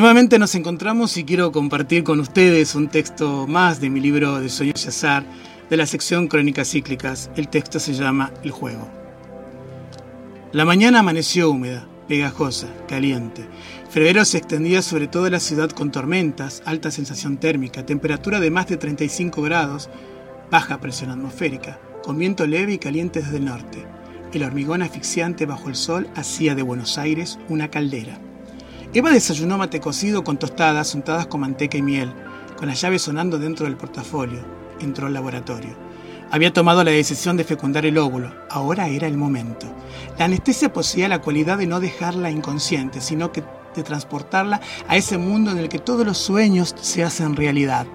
Nuevamente nos encontramos y quiero compartir con ustedes un texto más de mi libro de Sueños y Azar, de la sección Crónicas Cíclicas. El texto se llama El Juego. La mañana amaneció húmeda, pegajosa, caliente. Febrero se extendía sobre toda la ciudad con tormentas, alta sensación térmica, temperatura de más de 35 grados, baja presión atmosférica, con viento leve y caliente desde el norte. El hormigón asfixiante bajo el sol hacía de Buenos Aires una caldera. Eva desayunó mate cocido con tostadas untadas con manteca y miel, con la llave sonando dentro del portafolio. Entró al laboratorio. Había tomado la decisión de fecundar el óvulo. Ahora era el momento. La anestesia poseía la cualidad de no dejarla inconsciente, sino que de transportarla a ese mundo en el que todos los sueños se hacen realidad.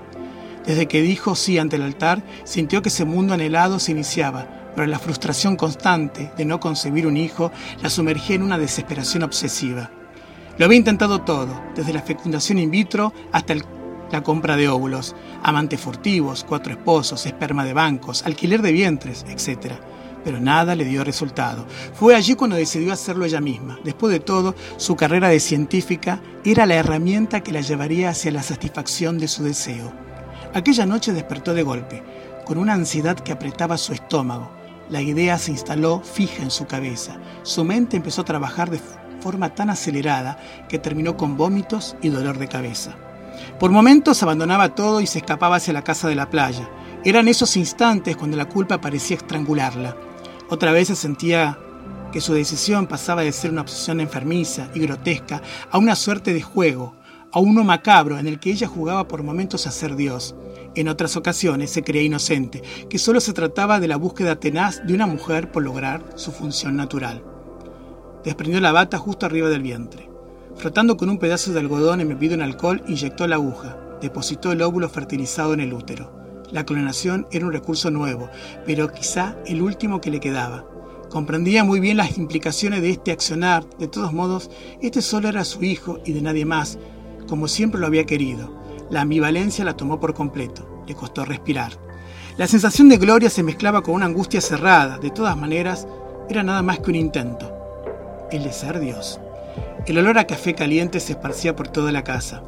Desde que dijo sí ante el altar, sintió que ese mundo anhelado se iniciaba, pero la frustración constante de no concebir un hijo la sumergía en una desesperación obsesiva. Lo había intentado todo, desde la fecundación in vitro hasta la compra de óvulos, amantes furtivos, cuatro esposos, esperma de bancos, alquiler de vientres, etc. Pero nada le dio resultado. Fue allí cuando decidió hacerlo ella misma. Después de todo, su carrera de científica era la herramienta que la llevaría hacia la satisfacción de su deseo. Aquella noche despertó de golpe, con una ansiedad que apretaba su estómago. La idea se instaló fija en su cabeza. Su mente empezó a trabajar de forma tan acelerada que terminó con vómitos y dolor de cabeza. Por momentos abandonaba todo y se escapaba hacia la casa de la playa. Eran esos instantes cuando la culpa parecía estrangularla. Otra vez se sentía que su decisión pasaba de ser una obsesión enfermiza y grotesca a una suerte de juego, a uno macabro en el que ella jugaba por momentos a ser Dios. En otras ocasiones se creía inocente, que solo se trataba de la búsqueda tenaz de una mujer por lograr su función natural. Desprendió la bata justo arriba del vientre. Frotando con un pedazo de algodón embebido en alcohol, inyectó la aguja. Depositó el óvulo fertilizado en el útero. La clonación era un recurso nuevo, pero quizá el último que le quedaba. Comprendía muy bien las implicaciones de este accionar. De todos modos, este solo era su hijo y de nadie más, como siempre lo había querido. La ambivalencia la tomó por completo. Le costó respirar. La sensación de gloria se mezclaba con una angustia cerrada. De todas maneras, era nada más que un intento el ser Dios. El olor a café caliente se esparcía por toda la casa.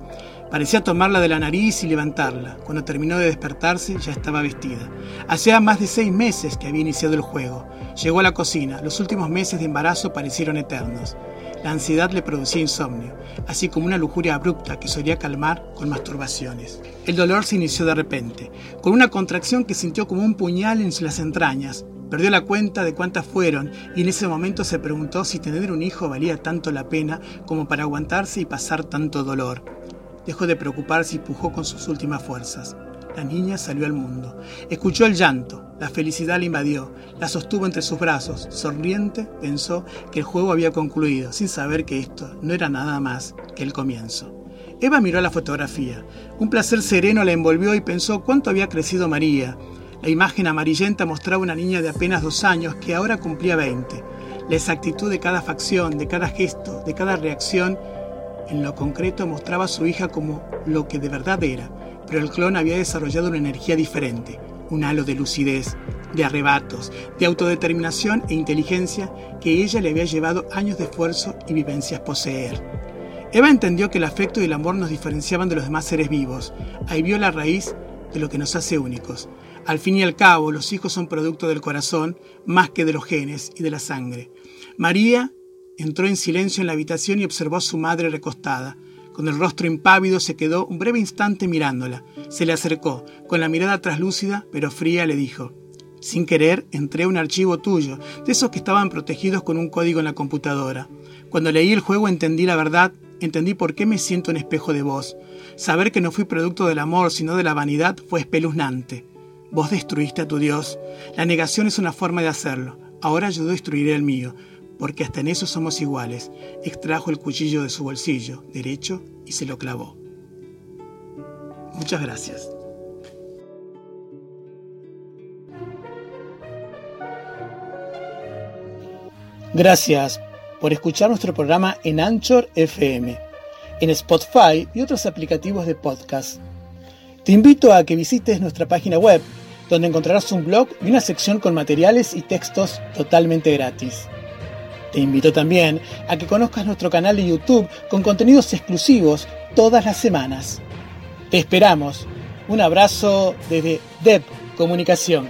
Parecía tomarla de la nariz y levantarla. Cuando terminó de despertarse ya estaba vestida. Hacía más de seis meses que había iniciado el juego. Llegó a la cocina. Los últimos meses de embarazo parecieron eternos. La ansiedad le producía insomnio, así como una lujuria abrupta que solía calmar con masturbaciones. El dolor se inició de repente, con una contracción que sintió como un puñal en las entrañas. Perdió la cuenta de cuántas fueron y en ese momento se preguntó si tener un hijo valía tanto la pena como para aguantarse y pasar tanto dolor. Dejó de preocuparse y pujó con sus últimas fuerzas. La niña salió al mundo. Escuchó el llanto. La felicidad la invadió. La sostuvo entre sus brazos. Sonriente, pensó que el juego había concluido, sin saber que esto no era nada más que el comienzo. Eva miró la fotografía. Un placer sereno la envolvió y pensó cuánto había crecido María. La imagen amarillenta mostraba una niña de apenas dos años que ahora cumplía 20. La exactitud de cada facción, de cada gesto, de cada reacción, en lo concreto mostraba a su hija como lo que de verdad era, pero el clon había desarrollado una energía diferente, un halo de lucidez, de arrebatos, de autodeterminación e inteligencia que ella le había llevado años de esfuerzo y vivencias poseer. Eva entendió que el afecto y el amor nos diferenciaban de los demás seres vivos. Ahí vio la raíz de lo que nos hace únicos. Al fin y al cabo, los hijos son producto del corazón más que de los genes y de la sangre. María entró en silencio en la habitación y observó a su madre recostada. Con el rostro impávido se quedó un breve instante mirándola. Se le acercó. Con la mirada traslúcida, pero fría, le dijo, sin querer, entré a un archivo tuyo, de esos que estaban protegidos con un código en la computadora. Cuando leí el juego entendí la verdad, entendí por qué me siento un espejo de vos. Saber que no fui producto del amor, sino de la vanidad, fue espeluznante. Vos destruiste a tu Dios. La negación es una forma de hacerlo. Ahora yo destruiré el mío, porque hasta en eso somos iguales. Extrajo el cuchillo de su bolsillo derecho y se lo clavó. Muchas gracias. Gracias por escuchar nuestro programa en Anchor FM, en Spotify y otros aplicativos de podcast. Te invito a que visites nuestra página web, donde encontrarás un blog y una sección con materiales y textos totalmente gratis. Te invito también a que conozcas nuestro canal de YouTube con contenidos exclusivos todas las semanas. Te esperamos. Un abrazo desde DEP Comunicación.